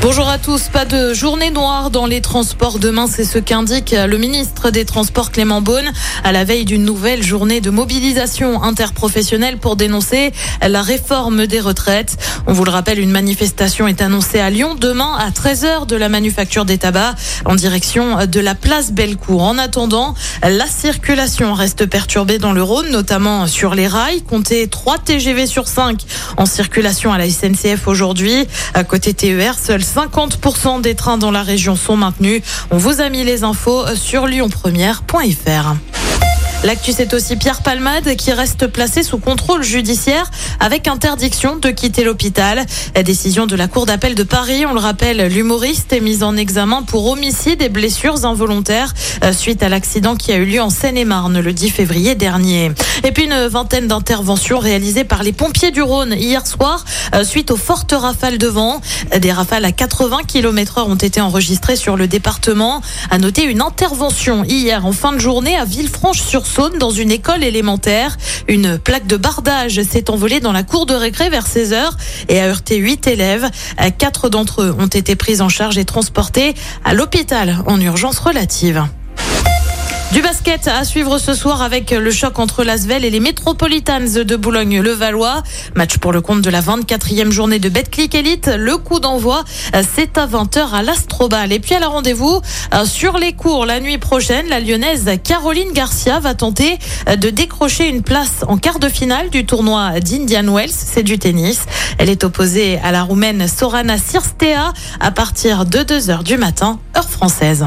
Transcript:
Bonjour à tous. Pas de journée noire dans les transports demain, c'est ce qu'indique le ministre des Transports Clément Beaune à la veille d'une nouvelle journée de mobilisation interprofessionnelle pour dénoncer la réforme des retraites. On vous le rappelle, une manifestation est annoncée à Lyon demain à 13h de la manufacture des tabacs en direction de la place Bellecour. En attendant, la circulation reste perturbée dans le Rhône, notamment sur les rails. Comptez 3 TGV sur 5 en circulation à la SNCF aujourd'hui. À côté TER, seuls 50% des trains dans la région sont maintenus. On vous a mis les infos sur lyonpremière.fr. L'actu, c'est aussi Pierre Palmade qui reste placé sous contrôle judiciaire avec interdiction de quitter l'hôpital. La décision de la Cour d'appel de Paris, on le rappelle, l'humoriste est mis en examen pour homicide et blessures involontaires euh, suite à l'accident qui a eu lieu en Seine-et-Marne le 10 février dernier. Et puis une vingtaine d'interventions réalisées par les pompiers du Rhône hier soir euh, suite aux fortes rafales de vent. Des rafales à 80 km heure ont été enregistrées sur le département. À noter une intervention hier en fin de journée à Villefranche-sur Saône dans une école élémentaire. Une plaque de bardage s'est envolée dans la cour de récré vers 16 heures et a heurté 8 élèves. Quatre d'entre eux ont été pris en charge et transportés à l'hôpital en urgence relative. Du basket à suivre ce soir avec le choc entre l'Asvel et les Metropolitans de Boulogne-le-Valois. Match pour le compte de la 24e journée de Betclic Elite. Le coup d'envoi, c'est à 20h à l'Astrobal. Et puis à la rendez-vous sur les cours la nuit prochaine, la lyonnaise Caroline Garcia va tenter de décrocher une place en quart de finale du tournoi d'Indian Wells. C'est du tennis. Elle est opposée à la roumaine Sorana Sirstea à partir de 2h du matin, heure française.